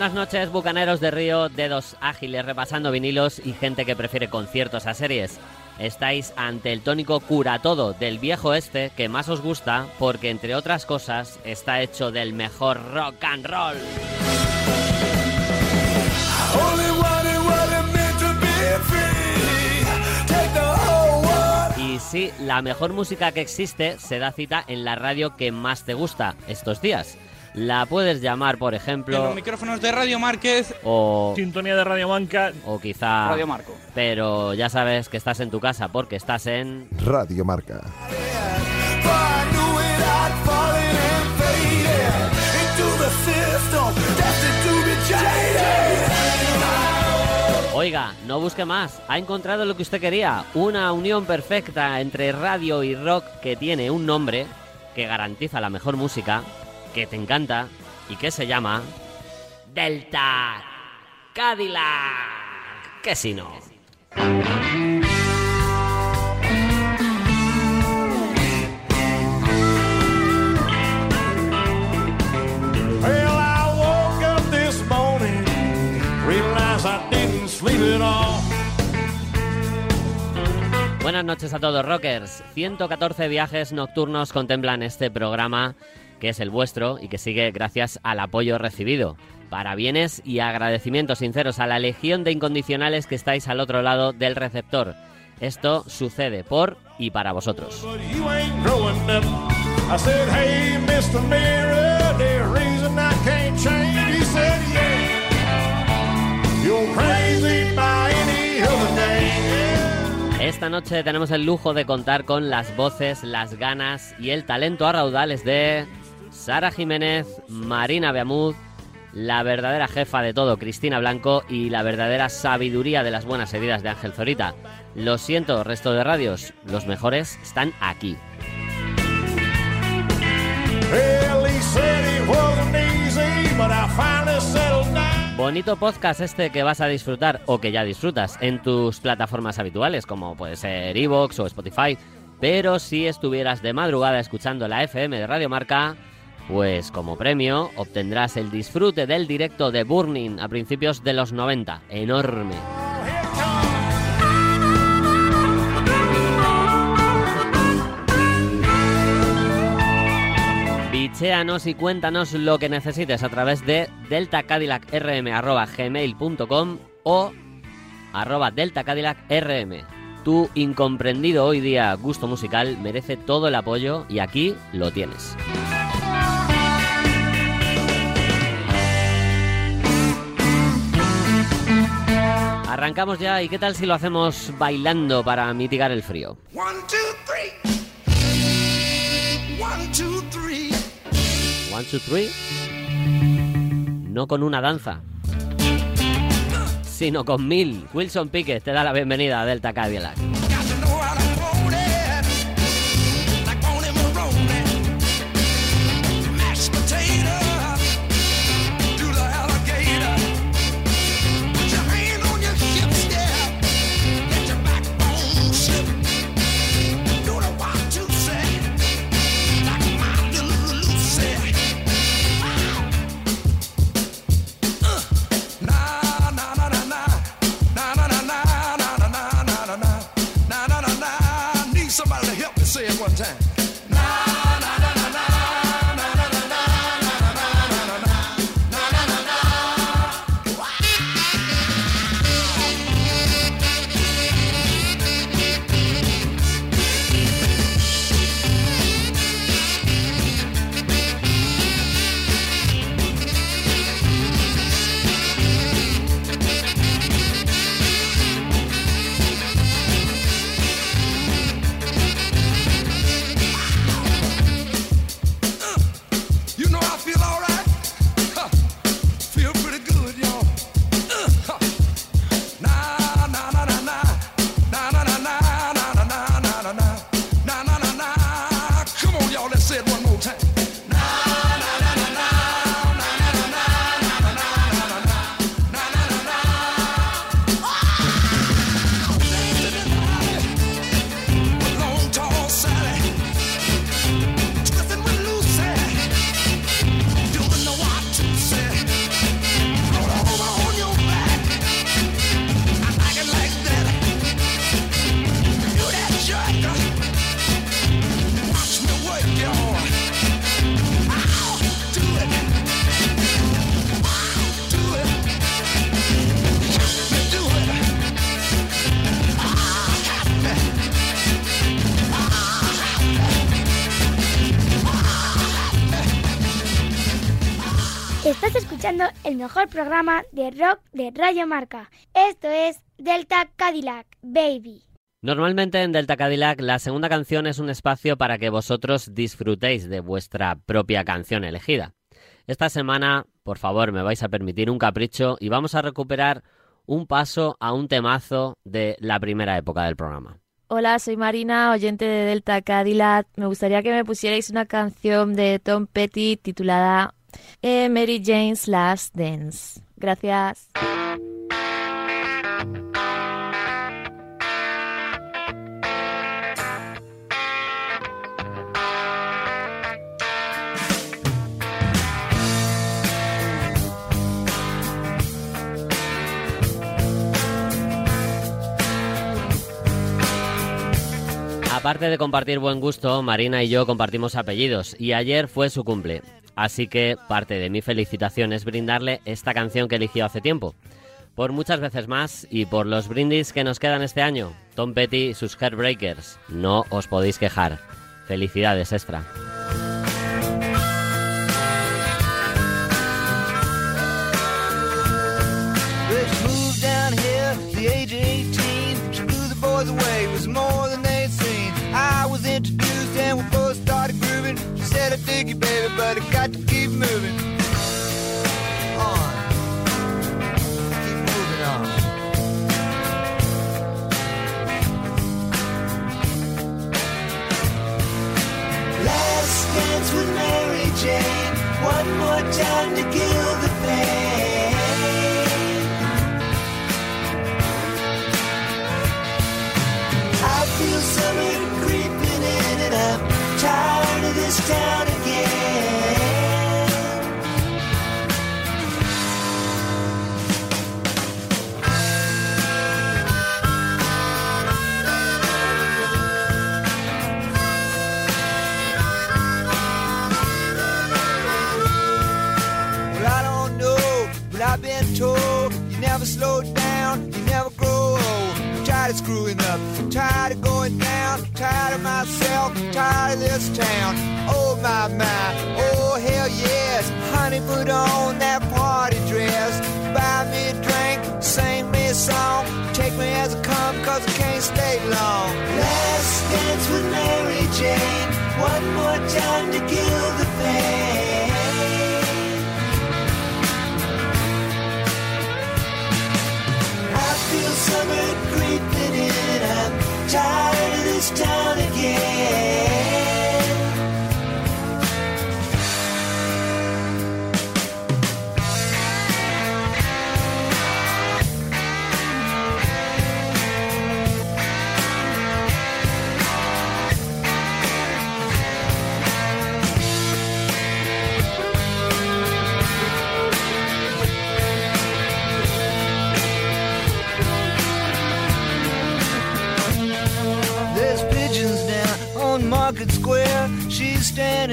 Buenas noches, bucaneros de Río, dedos ágiles repasando vinilos y gente que prefiere conciertos a series. Estáis ante el tónico cura todo del viejo este que más os gusta porque, entre otras cosas, está hecho del mejor rock and roll. Y sí, la mejor música que existe se da cita en la radio que más te gusta estos días. La puedes llamar, por ejemplo. En los micrófonos de Radio Márquez. O. Sintonía de Radio Manca. O quizá. Radio Marco. Pero ya sabes que estás en tu casa porque estás en. Radio Marca. Oiga, no busque más. Ha encontrado lo que usted quería. Una unión perfecta entre radio y rock que tiene un nombre que garantiza la mejor música que te encanta y que se llama Delta Cadillac. Que si no. Well, I woke up this morning, realized I didn't sleep at all. Buenas noches a todos, rockers. 114 viajes nocturnos contemplan este programa que es el vuestro y que sigue gracias al apoyo recibido. Parabienes y agradecimientos sinceros a la legión de incondicionales que estáis al otro lado del receptor. Esto sucede por y para vosotros. Esta noche tenemos el lujo de contar con las voces, las ganas y el talento a raudales de Sara Jiménez, Marina Beamud, la verdadera jefa de todo, Cristina Blanco, y la verdadera sabiduría de las buenas heridas de Ángel Zorita. Lo siento, resto de radios, los mejores están aquí. Bonito podcast este que vas a disfrutar o que ya disfrutas en tus plataformas habituales, como puede ser Evox o Spotify. Pero si estuvieras de madrugada escuchando la FM de Radio Marca, pues como premio obtendrás el disfrute del directo de Burning a principios de los 90. Enorme. Bichéanos y cuéntanos lo que necesites a través de deltacadillacrm.gmail.com o arroba deltacadillacrm. Tu incomprendido hoy día gusto musical merece todo el apoyo y aquí lo tienes. Arrancamos ya y qué tal si lo hacemos bailando para mitigar el frío. One, two, three. One, two, three. One, two, three. No con una danza, sino con mil. Wilson Pickett te da la bienvenida a Delta Cadillac. Mejor programa de rock de Radio Marca. Esto es Delta Cadillac, Baby. Normalmente en Delta Cadillac la segunda canción es un espacio para que vosotros disfrutéis de vuestra propia canción elegida. Esta semana, por favor, me vais a permitir un capricho y vamos a recuperar un paso a un temazo de la primera época del programa. Hola, soy Marina, oyente de Delta Cadillac. Me gustaría que me pusierais una canción de Tom Petty titulada eh, Mary Jane's Last Dance. Gracias. Aparte de compartir buen gusto, Marina y yo compartimos apellidos y ayer fue su cumple. Así que parte de mi felicitación es brindarle esta canción que eligió hace tiempo. Por muchas veces más y por los brindis que nos quedan este año, Tom Petty y sus Heartbreakers. No os podéis quejar. Felicidades extra. Dig you, baby, but I got to keep moving. On. Keep moving on. Last dance with Mary Jane. One more time to kill the pain. I feel summer creeping in and I'm tired this town again. Well, I don't know, but I've been told you never slow down, tired of screwing up, tired of going down, tired of myself, tired of this town. Oh my my, oh hell yes, honey, put on that party dress, buy me a drink, sing me a song, take me as I come, cause I can't stay long. Last dance with Mary Jane, one more time to kill the pain. Tired of this town again.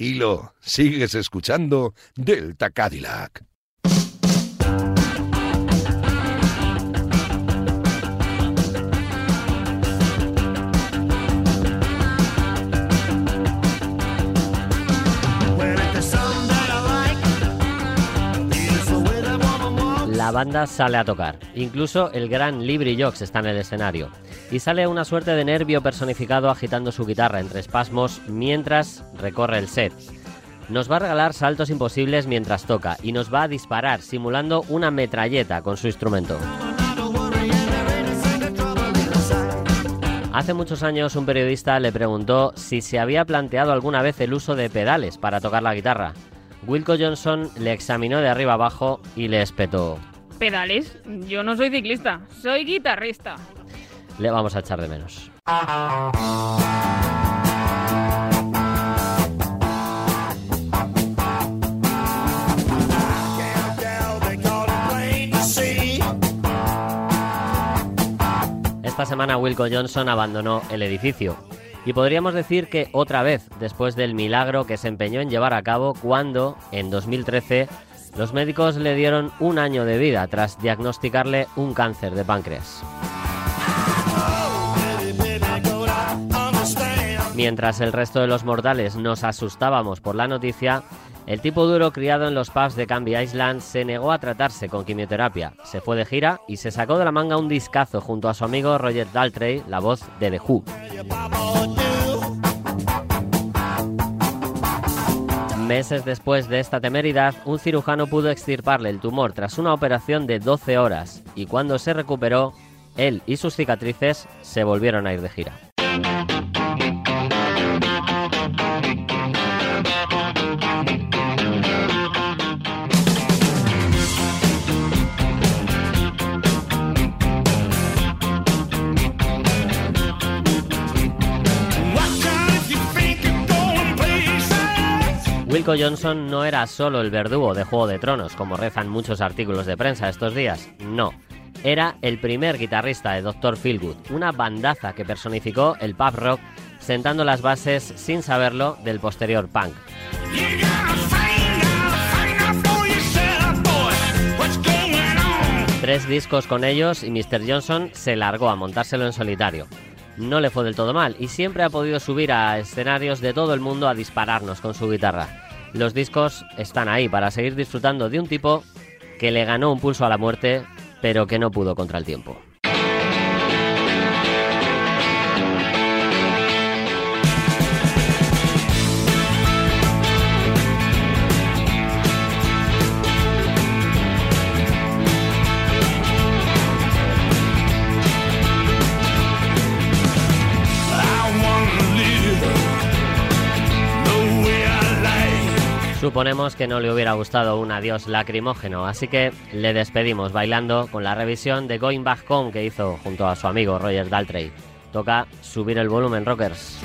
Tranquilo, sigues escuchando Delta Cadillac. La banda sale a tocar. Incluso el gran Libri Jox está en el escenario. Y sale una suerte de nervio personificado agitando su guitarra entre espasmos mientras recorre el set. Nos va a regalar saltos imposibles mientras toca y nos va a disparar simulando una metralleta con su instrumento. Hace muchos años un periodista le preguntó si se había planteado alguna vez el uso de pedales para tocar la guitarra. Wilco Johnson le examinó de arriba abajo y le espetó. ¿Pedales? Yo no soy ciclista, soy guitarrista. Le vamos a echar de menos. Esta semana Wilco Johnson abandonó el edificio. Y podríamos decir que otra vez, después del milagro que se empeñó en llevar a cabo cuando, en 2013, los médicos le dieron un año de vida tras diagnosticarle un cáncer de páncreas. Mientras el resto de los mortales nos asustábamos por la noticia, el tipo duro criado en los pubs de Canby Island se negó a tratarse con quimioterapia, se fue de gira y se sacó de la manga un discazo junto a su amigo Roger Daltrey, la voz de The Who. Meses después de esta temeridad, un cirujano pudo extirparle el tumor tras una operación de 12 horas y cuando se recuperó, él y sus cicatrices se volvieron a ir de gira. Johnson no era solo el verdugo de Juego de Tronos, como rezan muchos artículos de prensa estos días. No. Era el primer guitarrista de Dr. Feelgood, una bandaza que personificó el pub rock, sentando las bases, sin saberlo, del posterior punk. Tres discos con ellos y Mr. Johnson se largó a montárselo en solitario. No le fue del todo mal y siempre ha podido subir a escenarios de todo el mundo a dispararnos con su guitarra. Los discos están ahí para seguir disfrutando de un tipo que le ganó un pulso a la muerte, pero que no pudo contra el tiempo. Suponemos que no le hubiera gustado un adiós lacrimógeno, así que le despedimos bailando con la revisión de Going Back Home que hizo junto a su amigo Roger Daltrey. Toca subir el volumen, rockers.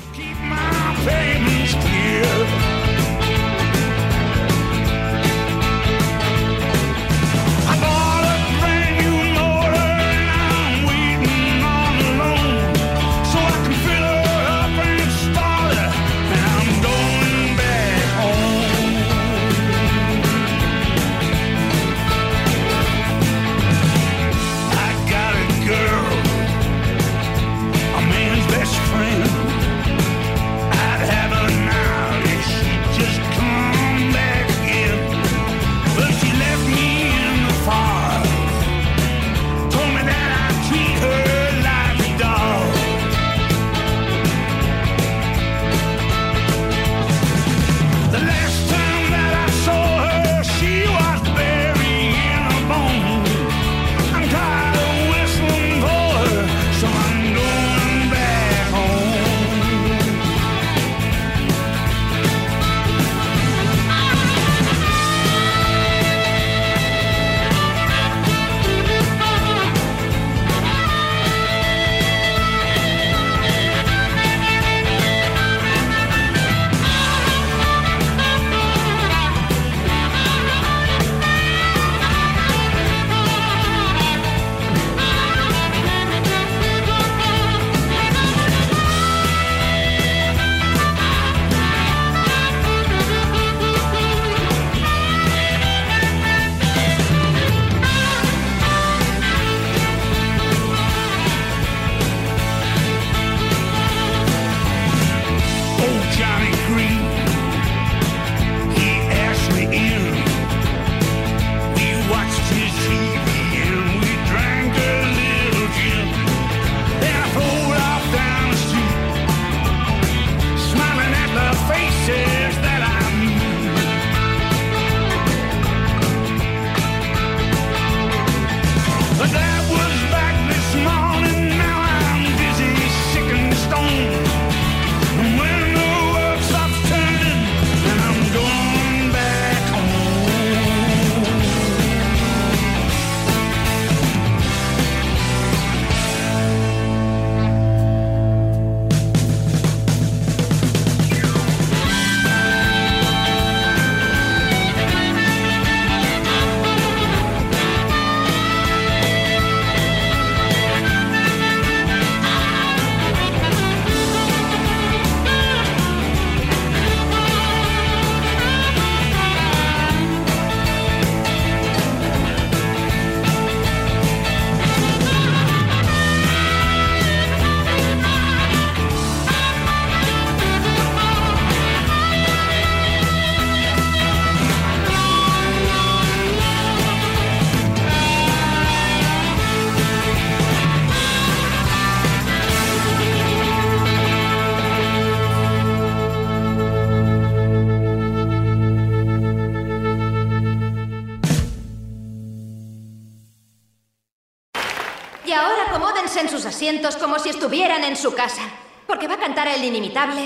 Como si estuvieran en su casa, porque va a cantar el inimitable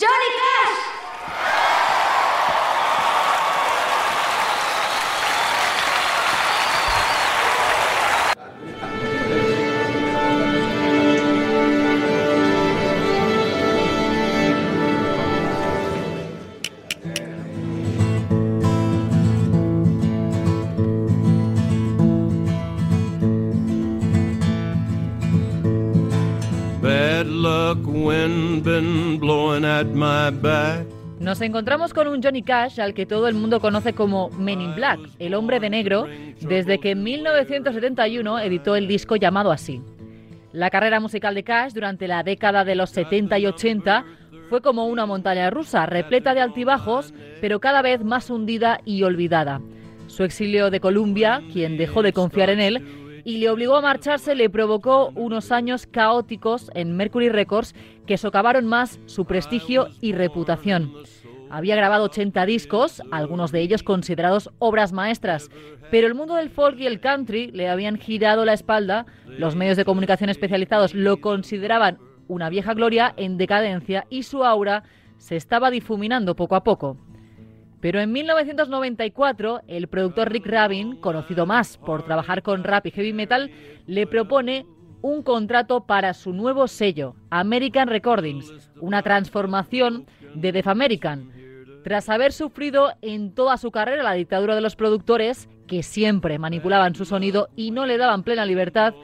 Johnny Nos encontramos con un Johnny Cash al que todo el mundo conoce como Men in Black, el hombre de negro, desde que en 1971 editó el disco llamado así. La carrera musical de Cash durante la década de los 70 y 80 fue como una montaña rusa, repleta de altibajos, pero cada vez más hundida y olvidada. Su exilio de Columbia, quien dejó de confiar en él, y le obligó a marcharse, le provocó unos años caóticos en Mercury Records que socavaron más su prestigio y reputación. Había grabado 80 discos, algunos de ellos considerados obras maestras, pero el mundo del folk y el country le habían girado la espalda, los medios de comunicación especializados lo consideraban una vieja gloria en decadencia y su aura se estaba difuminando poco a poco. Pero en 1994, el productor Rick Rabin, conocido más por trabajar con rap y heavy metal, le propone un contrato para su nuevo sello, American Recordings, una transformación de Def American. Tras haber sufrido en toda su carrera la dictadura de los productores, que siempre manipulaban su sonido y no le daban plena libertad,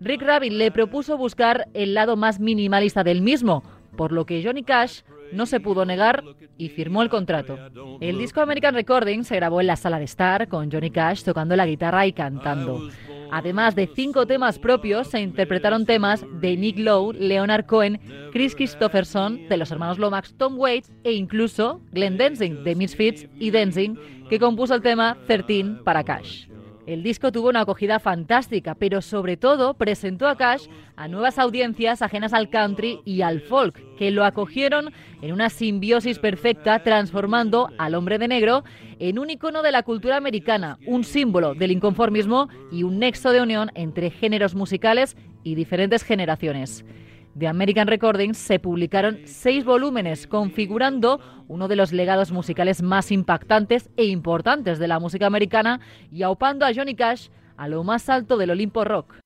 Rick Rabin le propuso buscar el lado más minimalista del mismo, por lo que Johnny Cash no se pudo negar y firmó el contrato. El disco American Recording se grabó en la sala de Star con Johnny Cash tocando la guitarra y cantando. Además de cinco temas propios, se interpretaron temas de Nick Lowe, Leonard Cohen, Chris Christopherson, de los hermanos Lomax, Tom Waits e incluso Glenn Danzig, de Misfits y Danzig, que compuso el tema 13 para Cash. El disco tuvo una acogida fantástica, pero sobre todo presentó a Cash a nuevas audiencias ajenas al country y al folk, que lo acogieron en una simbiosis perfecta, transformando al hombre de negro en un icono de la cultura americana, un símbolo del inconformismo y un nexo de unión entre géneros musicales y diferentes generaciones. De American Recordings se publicaron seis volúmenes, configurando uno de los legados musicales más impactantes e importantes de la música americana y aupando a Johnny Cash a lo más alto del Olimpo Rock.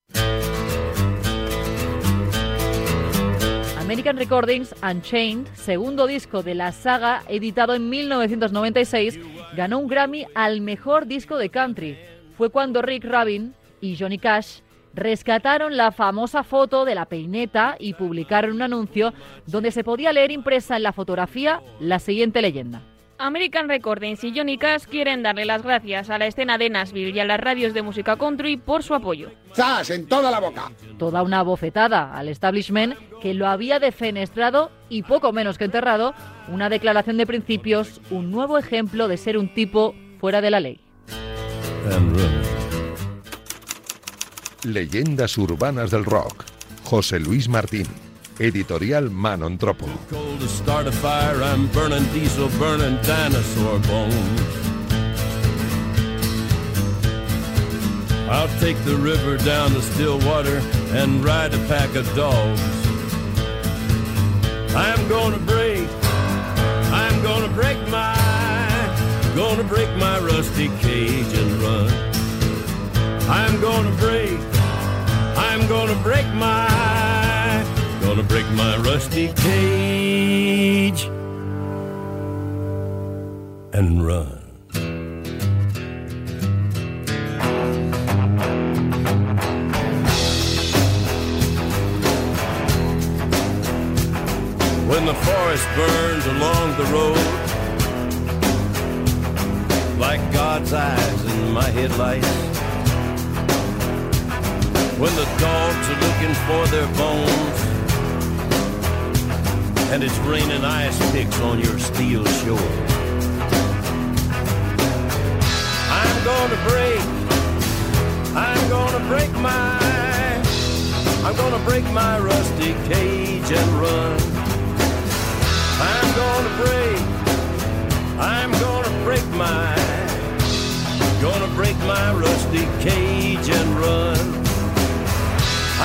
American Recordings Unchained, segundo disco de la saga, editado en 1996, ganó un Grammy al mejor disco de country. Fue cuando Rick Rubin y Johnny Cash rescataron la famosa foto de la peineta y publicaron un anuncio donde se podía leer impresa en la fotografía la siguiente leyenda. American Recordings y Johnny Cash quieren darle las gracias a la escena de Nashville y a las radios de música country por su apoyo. ¡Zas! En toda la boca. Toda una bofetada al establishment que lo había defenestrado y poco menos que enterrado, una declaración de principios, un nuevo ejemplo de ser un tipo fuera de la ley. Leyendas urbanas del rock. José Luis Martín. Editorial Manon Tropo. I'll take the river down to Stillwater and ride a pack of dogs. I'm gonna break, I'm gonna break my, gonna break my rusty cage and run. I'm gonna break, I'm gonna break my, gonna break my rusty cage and run. When the forest burns along the road, like God's eyes in my headlights. When the dogs are looking for their bones, and it's raining ice picks on your steel shore. I'm gonna break, I'm gonna break my, I'm gonna break my rusty cage and run. I'm gonna break, I'm gonna break my, gonna break my rusty cage and run.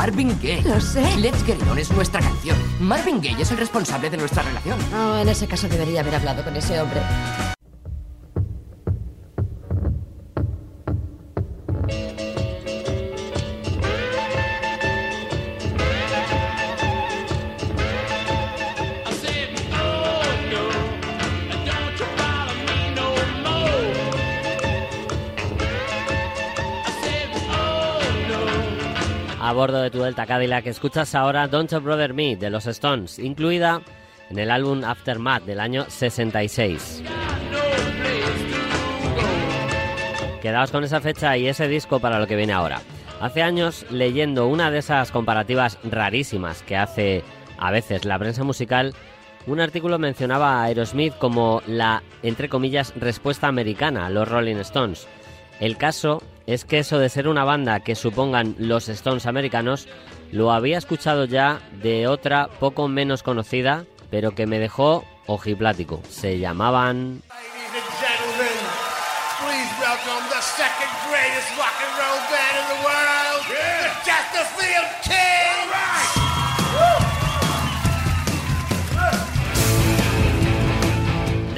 Marvin Gaye. Lo sé. Let's Get It On es nuestra canción. Marvin Gaye es el responsable de nuestra relación. Oh, en ese caso debería haber hablado con ese hombre. Bordo de tu Delta Cadillac escuchas ahora Don't You Brother Me de los Stones, incluida en el álbum Aftermath del año 66. Quedaos con esa fecha y ese disco para lo que viene ahora. Hace años, leyendo una de esas comparativas rarísimas que hace a veces la prensa musical, un artículo mencionaba a Aerosmith como la, entre comillas, respuesta americana a los Rolling Stones. El caso es que eso de ser una banda que supongan los Stones americanos, lo había escuchado ya de otra poco menos conocida, pero que me dejó ojiplático. Se llamaban... Ladies and gentlemen, please welcome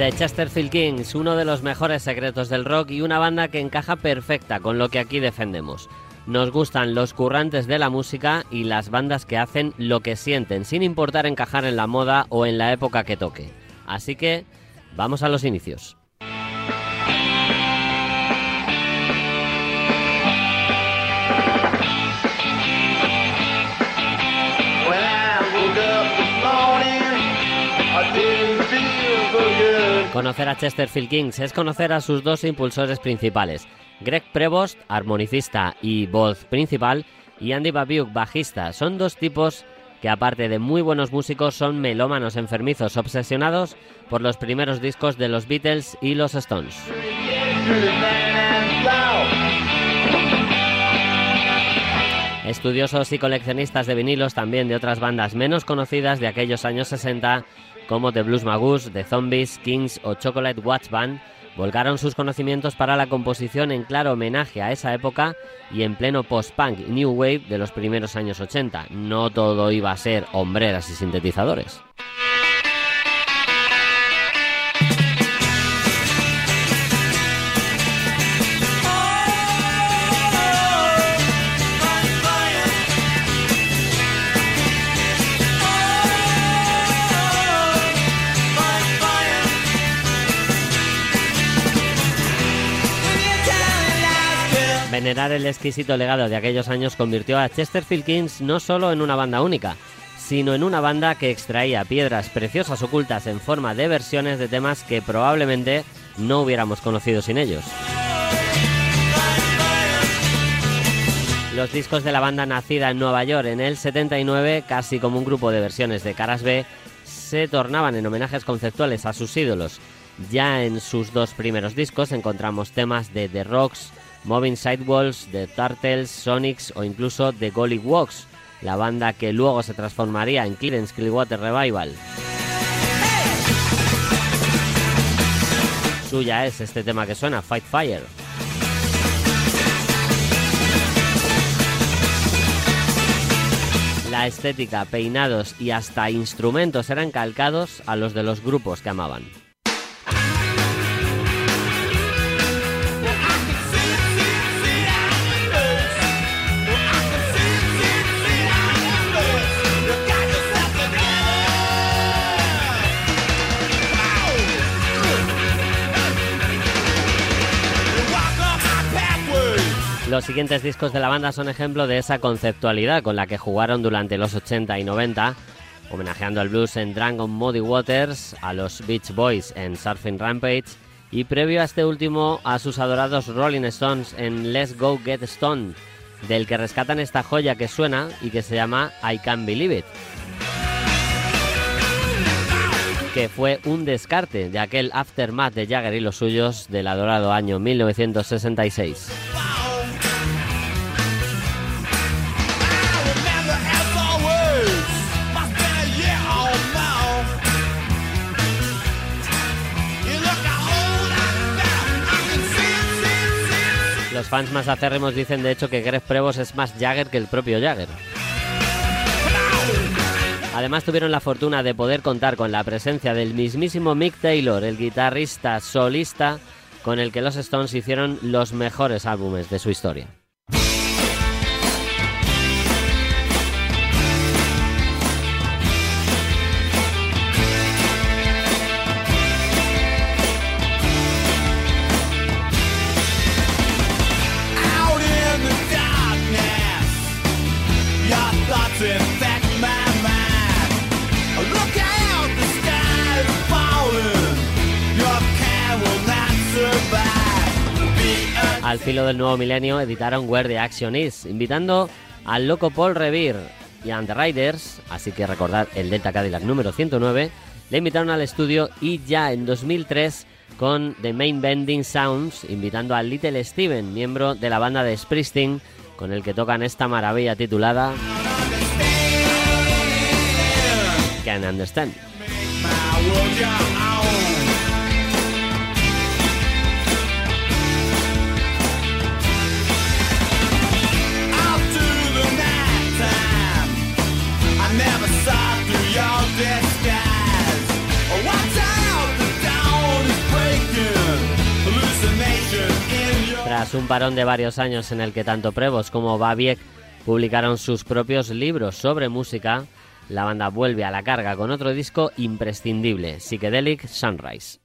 The Chesterfield Kings, uno de los mejores secretos del rock y una banda que encaja perfecta con lo que aquí defendemos. Nos gustan los currantes de la música y las bandas que hacen lo que sienten, sin importar encajar en la moda o en la época que toque. Así que, vamos a los inicios. Conocer a Chesterfield Kings es conocer a sus dos impulsores principales, Greg Prevost, armonicista y voz principal, y Andy Babiuk, bajista. Son dos tipos que aparte de muy buenos músicos son melómanos enfermizos obsesionados por los primeros discos de los Beatles y los Stones. Estudiosos y coleccionistas de vinilos también de otras bandas menos conocidas de aquellos años 60 como The Blues Magus, The Zombies, Kings o Chocolate Watch Band volcaron sus conocimientos para la composición en claro homenaje a esa época y en pleno post-punk new wave de los primeros años 80. No todo iba a ser hombreras y sintetizadores. Venerar el exquisito legado de aquellos años convirtió a Chesterfield Kings no solo en una banda única, sino en una banda que extraía piedras preciosas ocultas en forma de versiones de temas que probablemente no hubiéramos conocido sin ellos. Los discos de la banda nacida en Nueva York en el 79, casi como un grupo de versiones de caras B, se tornaban en homenajes conceptuales a sus ídolos. Ya en sus dos primeros discos encontramos temas de The Rocks, Moving Sidewalls, The Turtles, Sonics o incluso The Golly Walks, la banda que luego se transformaría en Creedence Clearwater Revival. Suya es este tema que suena, Fight Fire. La estética, peinados y hasta instrumentos eran calcados a los de los grupos que amaban. Los siguientes discos de la banda son ejemplo de esa conceptualidad con la que jugaron durante los 80 y 90, homenajeando al blues en Drunk on Muddy Waters, a los Beach Boys en Surfing Rampage y previo a este último a sus adorados Rolling Stones en Let's Go Get Stoned, del que rescatan esta joya que suena y que se llama I Can't Believe It. que fue un descarte de aquel aftermath de Jagger y los suyos del adorado año 1966. Fans más acérrimos dicen de hecho que Greg Prevost es más Jagger que el propio Jagger. Además tuvieron la fortuna de poder contar con la presencia del mismísimo Mick Taylor, el guitarrista solista con el que los Stones hicieron los mejores álbumes de su historia. Al filo del nuevo milenio editaron Where the Action Is, invitando al loco Paul Revere y a The Riders, así que recordad el Delta Cadillac número 109, le invitaron al estudio y ya en 2003 con The Main Bending Sounds, invitando a Little Steven, miembro de la banda de Springsteen, con el que tocan esta maravilla titulada Can Understand. Tras un parón de varios años en el que tanto Prevost como Babiek publicaron sus propios libros sobre música, la banda vuelve a la carga con otro disco imprescindible, Psychedelic Sunrise.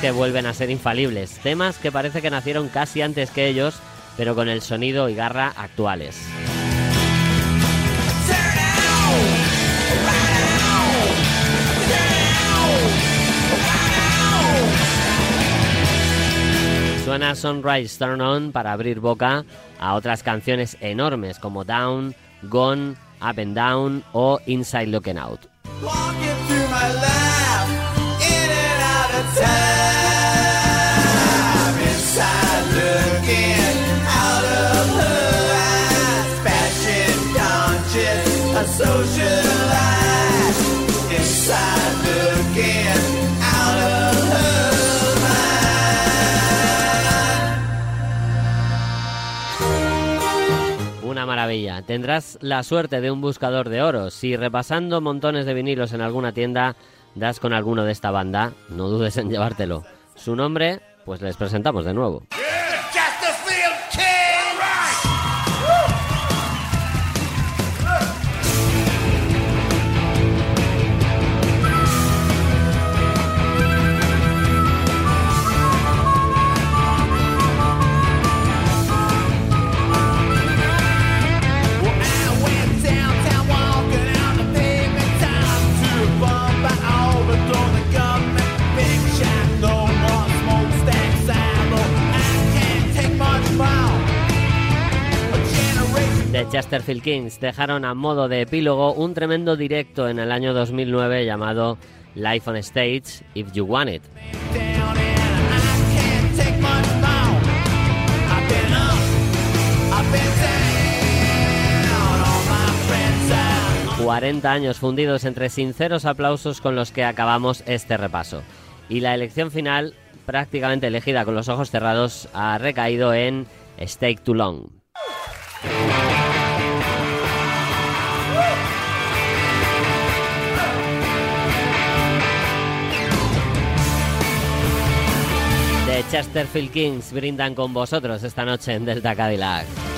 Que vuelven a ser infalibles, temas que parece que nacieron casi antes que ellos, pero con el sonido y garra actuales. Suena Sunrise Turn On para abrir boca a otras canciones enormes como Down, Gone, Up and Down o Inside Looking Out. Una maravilla. Tendrás la suerte de un buscador de oro. Si repasando montones de vinilos en alguna tienda das con alguno de esta banda, no dudes en llevártelo. Su nombre, pues les presentamos de nuevo. The Chesterfield Kings dejaron a modo de epílogo un tremendo directo en el año 2009 llamado Life on Stage If You Want It. down and I can't take much more. I've been up, I've been down. All my friends are 40 años fundidos entre sinceros aplausos con los que acabamos este repaso. Y la elección final, prácticamente elegida con los ojos cerrados, ha recaído en Stake Too Long. Chesterfield Kings brindan con vosotros esta noche en Delta Cadillac.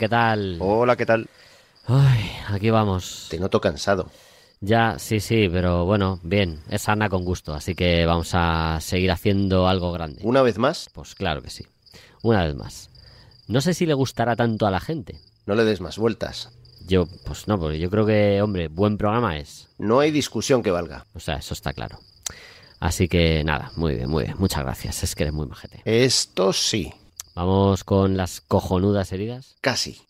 ¿Qué tal? Hola, ¿qué tal? Ay, aquí vamos. Te noto cansado. Ya, sí, sí, pero bueno, bien, es sana con gusto, así que vamos a seguir haciendo algo grande. ¿Una vez más? Pues claro que sí. Una vez más. No sé si le gustará tanto a la gente. No le des más vueltas. Yo, pues no, porque yo creo que, hombre, buen programa es. No hay discusión que valga. O sea, eso está claro. Así que nada, muy bien, muy bien. Muchas gracias, es que eres muy majete. Esto sí. Vamos con las cojonudas heridas. Casi.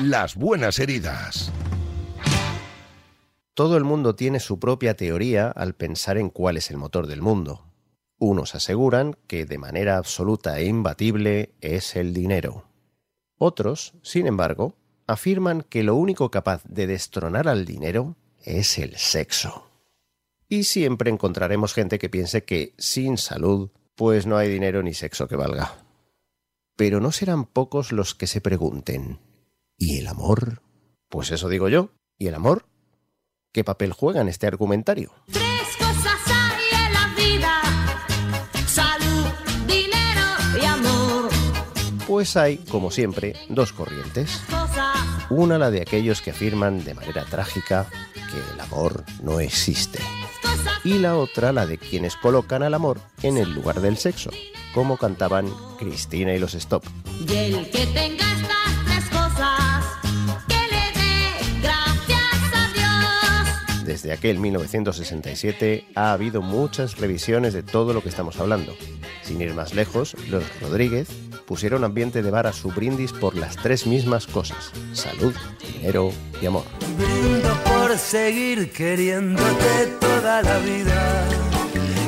Las buenas heridas. Todo el mundo tiene su propia teoría al pensar en cuál es el motor del mundo. Unos aseguran que de manera absoluta e imbatible es el dinero. Otros, sin embargo, afirman que lo único capaz de destronar al dinero es el sexo. Y siempre encontraremos gente que piense que sin salud, pues no hay dinero ni sexo que valga. Pero no serán pocos los que se pregunten, ¿y el amor? Pues eso digo yo, ¿y el amor? ¿Qué papel juega en este argumentario? Tres cosas hay en la vida: salud, dinero y amor. Pues hay, como siempre, dos corrientes. Una la de aquellos que afirman de manera trágica que el amor no existe. Y la otra la de quienes colocan al amor en el lugar del sexo, como cantaban Cristina y los Stop. Y el que tenga estas tres cosas, que le dé gracias a Dios. Desde aquel 1967 ha habido muchas revisiones de todo lo que estamos hablando. Sin ir más lejos, los Rodríguez pusieron ambiente de bar a su brindis por las tres mismas cosas, salud, dinero y amor. Seguir queriéndote toda la vida.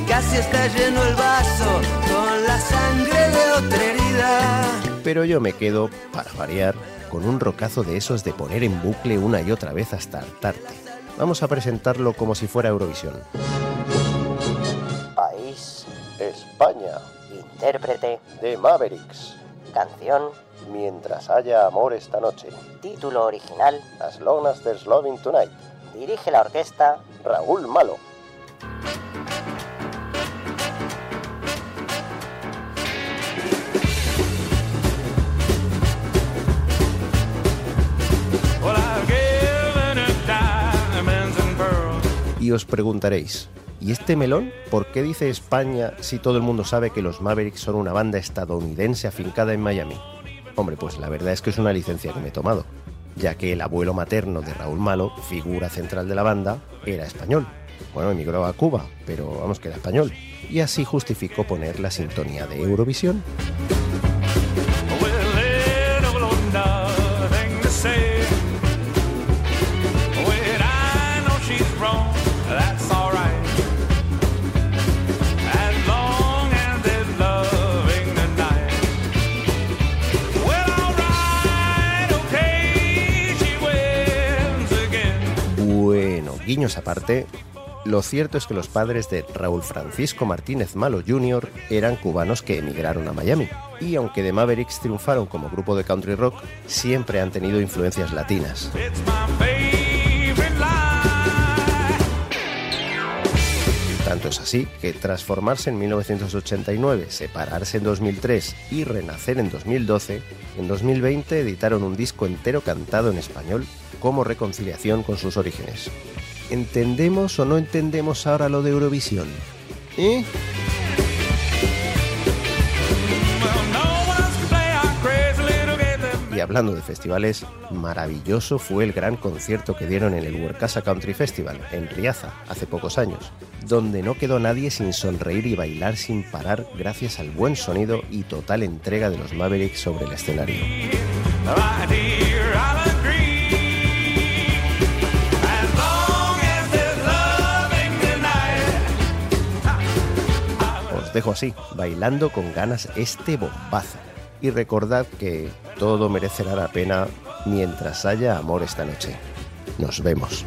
Casi está lleno el vaso con la sangre de otra herida. Pero yo me quedo, para variar, con un rocazo de esos de poner en bucle una y otra vez hasta hartarte. Vamos a presentarlo como si fuera Eurovisión. País, España. Intérprete de Mavericks. Canción Mientras haya amor esta noche. Título original As long as there's loving tonight. Dirige la orquesta Raúl Malo. Y os preguntaréis, ¿y este melón por qué dice España si todo el mundo sabe que los Mavericks son una banda estadounidense afincada en Miami? Hombre, pues la verdad es que es una licencia que me he tomado, ya que el abuelo materno de Raúl Malo, figura central de la banda, era español. Bueno, emigró a Cuba, pero vamos que era español. Y así justificó poner la sintonía de Eurovisión. Guiños aparte, lo cierto es que los padres de Raúl Francisco Martínez Malo Jr. eran cubanos que emigraron a Miami. Y aunque The Mavericks triunfaron como grupo de country rock, siempre han tenido influencias latinas. Tanto es así que tras formarse en 1989, separarse en 2003 y renacer en 2012, en 2020 editaron un disco entero cantado en español como reconciliación con sus orígenes. ¿Entendemos o no entendemos ahora lo de Eurovisión? ¿Eh? Y hablando de festivales, maravilloso fue el gran concierto que dieron en el Workasa Country Festival, en Riaza, hace pocos años, donde no quedó nadie sin sonreír y bailar sin parar gracias al buen sonido y total entrega de los Mavericks sobre el escenario. Dejo así, bailando con ganas este bombazo. Y recordad que todo merecerá la pena mientras haya amor esta noche. Nos vemos.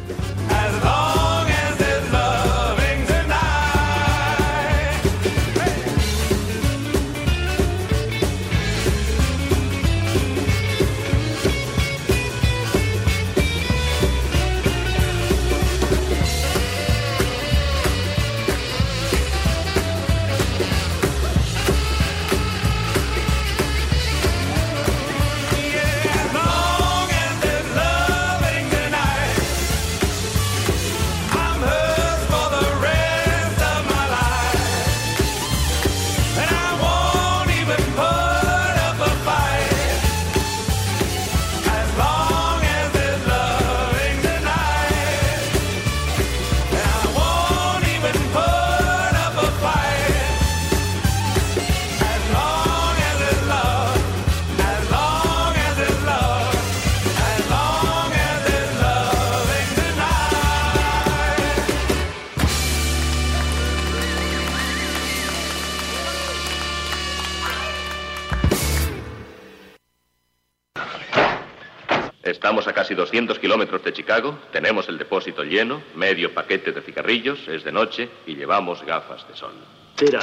200 kilómetros de Chicago, tenemos el depósito lleno, medio paquete de cigarrillos, es de noche y llevamos gafas de sol. Tira.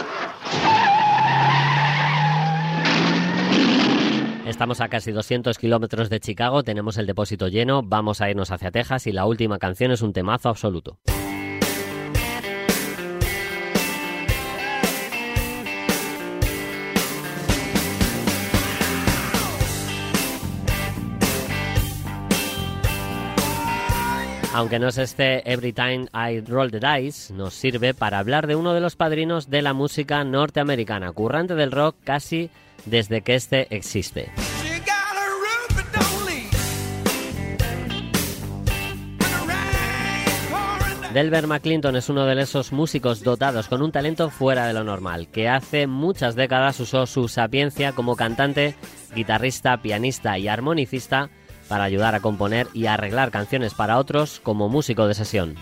Estamos a casi 200 kilómetros de Chicago, tenemos el depósito lleno, vamos a irnos hacia Texas y la última canción es un temazo absoluto. Aunque no es este Every Time I Roll the Dice, nos sirve para hablar de uno de los padrinos de la música norteamericana, currante del rock casi desde que este existe. Delbert McClinton es uno de esos músicos dotados con un talento fuera de lo normal, que hace muchas décadas usó su sapiencia como cantante, guitarrista, pianista y armonicista para ayudar a componer y arreglar canciones para otros como músico de sesión.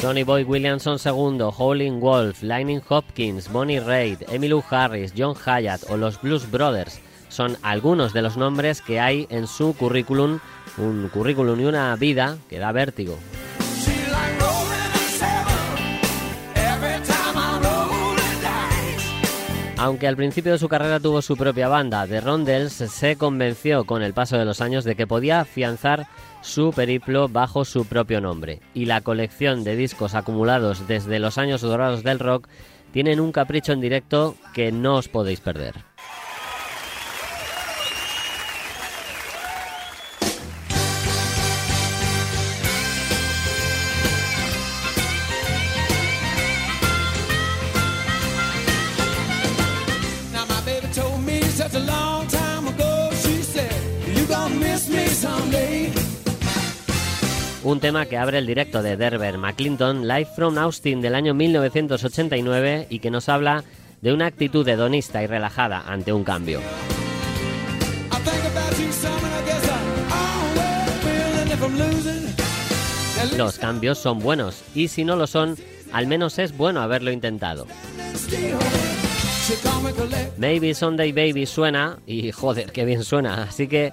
Sonny Boy Williamson II, Howlin' Wolf, Lightning Hopkins, Bonnie Raitt, Emmylou Harris, John Hyatt o los Blues Brothers son algunos de los nombres que hay en su currículum, un currículum y una vida que da vértigo. Aunque al principio de su carrera tuvo su propia banda, The Rondells se convenció con el paso de los años de que podía afianzar su periplo bajo su propio nombre. Y la colección de discos acumulados desde los años dorados del rock tienen un capricho en directo que no os podéis perder. un tema que abre el directo de Derber McClinton, Live from Austin del año 1989 y que nos habla de una actitud hedonista y relajada ante un cambio. Los cambios son buenos y si no lo son, al menos es bueno haberlo intentado. Maybe Sunday Baby suena y joder, qué bien suena, así que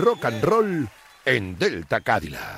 rock and roll en Delta Cadillac.